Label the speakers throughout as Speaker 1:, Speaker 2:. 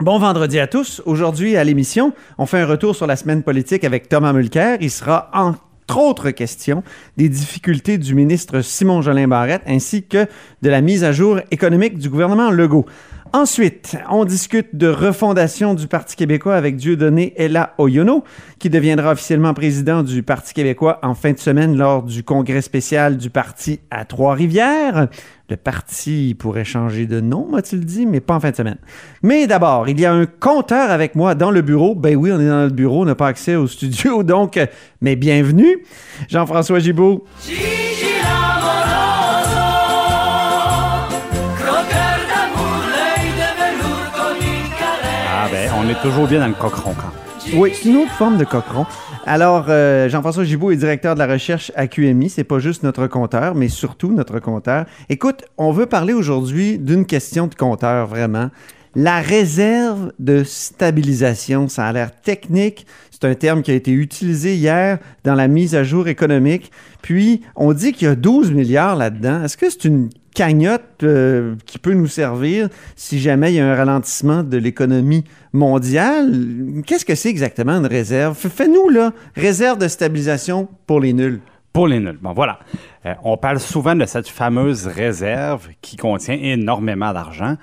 Speaker 1: Bon vendredi à tous. Aujourd'hui à l'émission, on fait un retour sur la semaine politique avec Thomas Mulcair. Il sera entre autres question des difficultés du ministre Simon Jolin Barrette ainsi que de la mise à jour économique du gouvernement Legault. Ensuite, on discute de refondation du Parti québécois avec Dieudonné Ella Oyono, qui deviendra officiellement président du Parti québécois en fin de semaine lors du congrès spécial du parti à Trois-Rivières. Le parti pourrait changer de nom, m'a-t-il dit, mais pas en fin de semaine. Mais d'abord, il y a un compteur avec moi dans le bureau. Ben oui, on est dans le bureau, on n'a pas accès au studio, donc, mais bienvenue, Jean-François Gibault.
Speaker 2: on est toujours bien dans le cochon quand
Speaker 1: oui, c'est une autre forme de cochon. Alors, euh, Jean-François Gibault est directeur de la recherche à QMI. C'est pas juste notre compteur, mais surtout notre compteur. Écoute, on veut parler aujourd'hui d'une question de compteur, vraiment. La réserve de stabilisation, ça a l'air technique. C'est un terme qui a été utilisé hier dans la mise à jour économique. Puis, on dit qu'il y a 12 milliards là-dedans. Est-ce que c'est une cagnotte euh, qui peut nous servir si jamais il y a un ralentissement de l'économie mondiale. Qu'est-ce que c'est exactement une réserve? Fais-nous, là, réserve de stabilisation pour les nuls.
Speaker 2: Pour les nuls. Bon, voilà. Euh, on parle souvent de cette fameuse réserve qui contient énormément d'argent.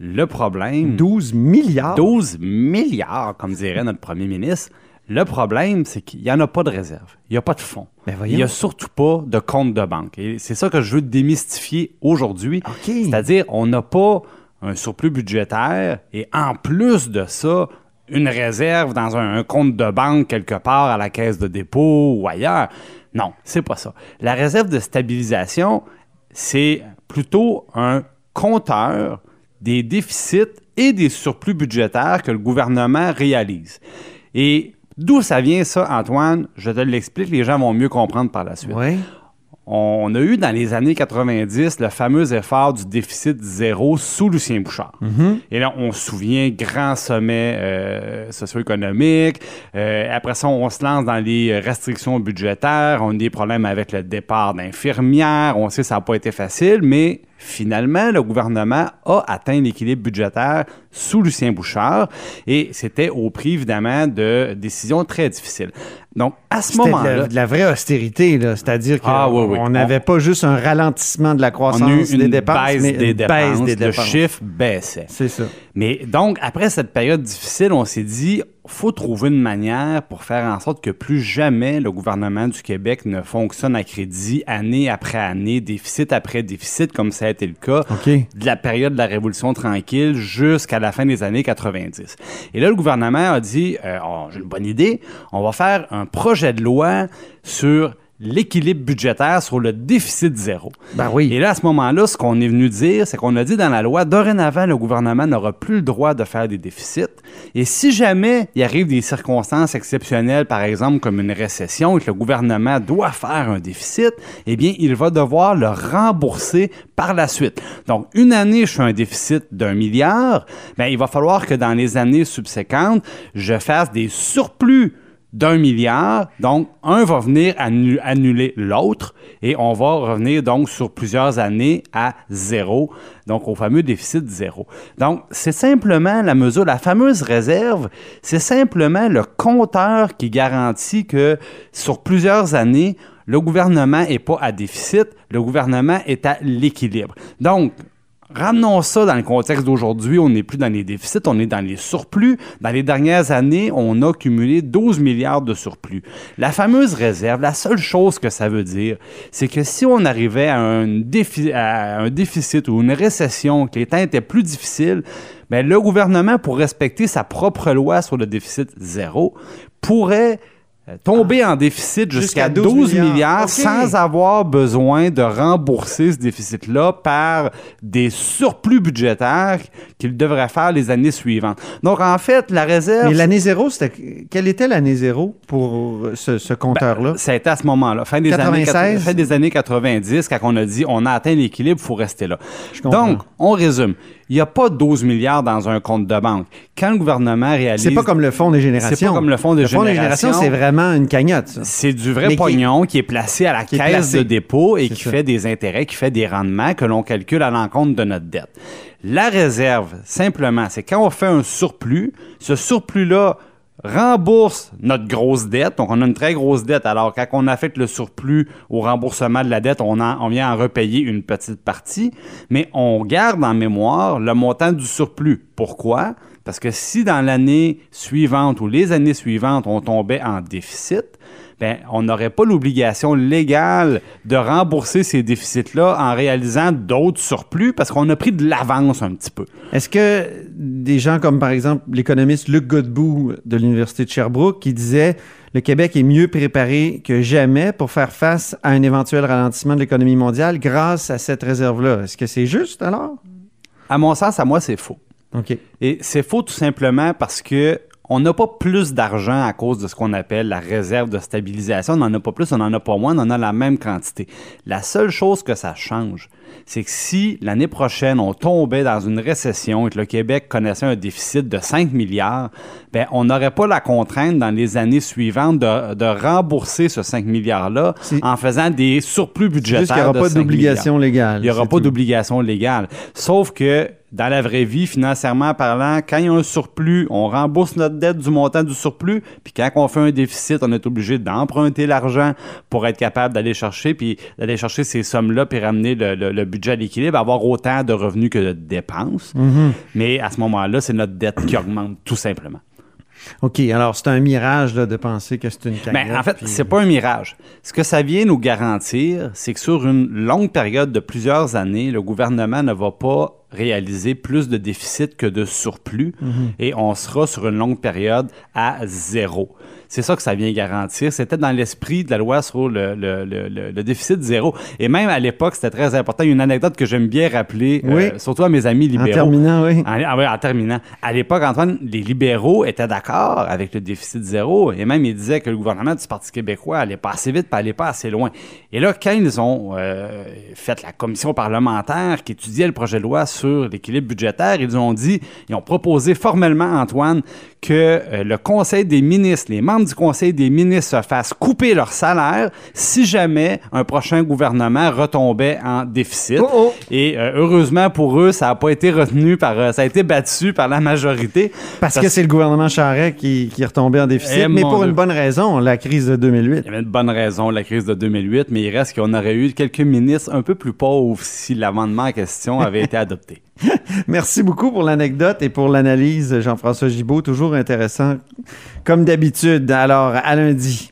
Speaker 2: Le problème...
Speaker 1: 12 milliards?
Speaker 2: 12 milliards, comme dirait notre premier ministre. Le problème, c'est qu'il n'y en a pas de réserve. Il n'y a pas de fonds.
Speaker 1: Ben
Speaker 2: il n'y a surtout pas de compte de banque. Et c'est ça que je veux démystifier aujourd'hui. C'est-à-dire, on n'a pas un surplus budgétaire et en plus de ça, une réserve dans un, compte de banque quelque part à la caisse de dépôt ou ailleurs. Non, c'est pas ça. La réserve de stabilisation, c'est plutôt un compteur des déficits et des surplus budgétaires que le gouvernement réalise. Et D'où ça vient ça, Antoine? Je te l'explique, les gens vont mieux comprendre par la suite.
Speaker 1: Oui.
Speaker 2: On a eu dans les années 90 le fameux effort du déficit zéro sous Lucien Bouchard.
Speaker 1: Mm-hmm.
Speaker 2: Et là, on se souvient, grand sommet euh, socio-économique. Euh, après ça, on se lance dans les restrictions budgétaires. On a des problèmes avec le départ d'infirmières. On sait que ça n'a pas été facile, mais finalement, le gouvernement a atteint l'équilibre budgétaire sous Lucien Bouchard et c'était au prix, évidemment, de décisions très difficiles. Donc, à ce moment-là.
Speaker 1: De, la vraie austérité, c'est-à-dire qu'on ah, n'avait pas juste un ralentissement de la croissance des dépenses, mais
Speaker 2: des une dépenses, baisse des dépenses. Le chiffre baissait.
Speaker 1: C'est ça.
Speaker 2: Mais donc, après cette période difficile, on s'est dit, faut trouver une manière pour faire en sorte que plus jamais le gouvernement du Québec ne fonctionne à crédit année après année, déficit après déficit, comme ça a été le cas de la période de la Révolution tranquille jusqu'à la fin des années 90. Et là, le gouvernement a dit, euh, oh, j'ai une bonne idée, on va faire un projet de loi sur l'équilibre budgétaire sur le déficit zéro.
Speaker 1: Ben oui.
Speaker 2: Et là, à ce moment-là, ce qu'on est venu dire, c'est qu'on a dit dans la loi, dorénavant, le gouvernement n'aura plus le droit de faire des déficits. Et si jamais il arrive des circonstances exceptionnelles, par exemple comme une récession, et que le gouvernement doit faire un déficit, eh bien, il va devoir le rembourser par la suite. Donc, une année, je fais un déficit d'un milliard, bien, il va falloir que dans les années subséquentes, je fasse des surplus d'un milliard. Donc, un va venir annuler l'autre et on va revenir donc sur plusieurs années à zéro, donc au fameux déficit zéro. Donc, c'est simplement la mesure, la fameuse réserve, c'est simplement le compteur qui garantit que sur plusieurs années, le gouvernement n'est pas à déficit, le gouvernement est à l'équilibre. Donc, Ramenons ça dans le contexte d'aujourd'hui. On n'est plus dans les déficits, on est dans les surplus. Dans les dernières années, on a cumulé 12 milliards de surplus. La fameuse réserve, la seule chose que ça veut dire, c'est que si on arrivait à un, déficit ou une récession, que les temps étaient plus difficiles, bien, le gouvernement, pour respecter sa propre loi sur le déficit zéro, pourrait euh, tomber en déficit jusqu'à 12, milliards, sans avoir besoin de rembourser ce déficit-là par des surplus budgétaires qu'il devrait faire les années suivantes. Donc, en fait, la réserve...
Speaker 1: Mais l'année zéro, c'était... Quelle était l'année zéro pour ce, compteur-là?
Speaker 2: Ben, ça a été à ce moment-là, fin des, Années, fin des années 90, quand on a dit on a atteint l'équilibre, il faut rester là. Donc, on résume. Il n'y a pas 12 milliards dans un compte de banque. Quand le gouvernement réalise...
Speaker 1: C'est pas comme le fonds des générations.
Speaker 2: C'est pas comme le fonds des
Speaker 1: le fonds des générations, c'est vraiment une cagnotte.
Speaker 2: C'est du vrai
Speaker 1: Mais
Speaker 2: pognon qui est placé à la caisse
Speaker 1: placé.
Speaker 2: de dépôt et qui
Speaker 1: ça.
Speaker 2: fait des intérêts, qui fait des rendements que l'on calcule à l'encontre de notre dette. La réserve, simplement, c'est quand on fait un surplus, ce surplus-là rembourse notre grosse dette. Donc, on a une très grosse dette. Alors, quand on affecte le surplus au remboursement de la dette, on, on vient en repayer une petite partie, mais on garde en mémoire le montant du surplus. Pourquoi? Parce que si dans l'année suivante ou les années suivantes, on tombait en déficit, ben, on n'aurait pas l'obligation légale de rembourser ces déficits-là en réalisant d'autres surplus parce qu'on a pris de l'avance un petit peu.
Speaker 1: Est-ce que des gens comme par exemple l'économiste Luc Godbout de l'Université de Sherbrooke qui disait le Québec est mieux préparé que jamais pour faire face à un éventuel ralentissement de l'économie mondiale grâce à cette réserve-là. Est-ce que c'est juste alors?
Speaker 2: À mon sens, à moi, c'est faux. Et c'est faux tout simplement parce que on n'a pas plus d'argent à cause de ce qu'on appelle la réserve de stabilisation. On n'en a pas plus, on n'en a pas moins, on en a la même quantité. La seule chose que ça change, c'est que si l'année prochaine, on tombait dans une récession et que le Québec connaissait un déficit de 5 milliards, ben, on n'aurait pas la contrainte dans les années suivantes de, de rembourser ce 5 milliards-là en faisant des surplus budgétaires.
Speaker 1: juste qu'il n'y aura
Speaker 2: de
Speaker 1: pas
Speaker 2: 5 milliards.
Speaker 1: d'obligation légale.
Speaker 2: Il n'y aura pas d'obligation légale. Sauf que dans la vraie vie, financièrement parlant, quand il y a un surplus, on rembourse notre dette du montant du surplus, puis quand on fait un déficit, on est obligé d'emprunter l'argent pour être capable d'aller chercher, puis d'aller chercher ces sommes-là, puis ramener le, le- le budget à l'équilibre, avoir autant de revenus que de dépenses.
Speaker 1: Mhm.
Speaker 2: Mais à ce moment-là, c'est notre dette qui augmente, tout simplement.
Speaker 1: OK, alors c'est un mirage là, de penser que c'est une cagnotte.
Speaker 2: Mais en fait,
Speaker 1: puis-
Speaker 2: c'est pas un mirage. Ce que ça vient nous garantir, c'est que sur une longue période de plusieurs années, le gouvernement ne va pas réaliser plus de déficit que de surplus et on sera sur une longue période à zéro. C'est ça que ça vient garantir. C'était dans l'esprit de la loi sur le, le- le- déficit zéro. Et même à l'époque, c'était très important. Il y a une anecdote que j'aime bien rappeler,
Speaker 1: Oui.
Speaker 2: euh, surtout à mes amis
Speaker 1: en
Speaker 2: libéraux.
Speaker 1: terminant, oui.
Speaker 2: En, ah en terminant. À l'époque, Antoine, les libéraux étaient d'accord avec le déficit zéro et même ils disaient que le gouvernement du Parti québécois allait pas assez vite, pas allait pas assez loin. Et là, quand ils ont euh, fait la commission parlementaire qui étudiait le projet de loi sur l'équilibre budgétaire, ils ont dit, ils ont proposé formellement, Antoine, que euh, le Conseil des ministres, les membres du Conseil des ministres se fassent couper leur salaire si jamais un prochain gouvernement retombait en déficit.
Speaker 1: Oh, oh.
Speaker 2: Et euh, heureusement pour eux, ça n'a pas été retenu par, euh, ça a été battu par la majorité.
Speaker 1: Parce que c'est le gouvernement Charest qui, qui est retombé en déficit,
Speaker 2: Eh,
Speaker 1: mais pour
Speaker 2: Dieu.
Speaker 1: une bonne raison, la crise de 2008.
Speaker 2: il y avait une bonne raison, la crise de 2008, mais il reste qu'on aurait eu quelques ministres un peu plus pauvres si l'amendement en question avait été adopté.
Speaker 1: Merci beaucoup pour l'anecdote et pour l'analyse, Jean-François Gibault. Toujours intéressant, comme d'habitude. Alors, à lundi.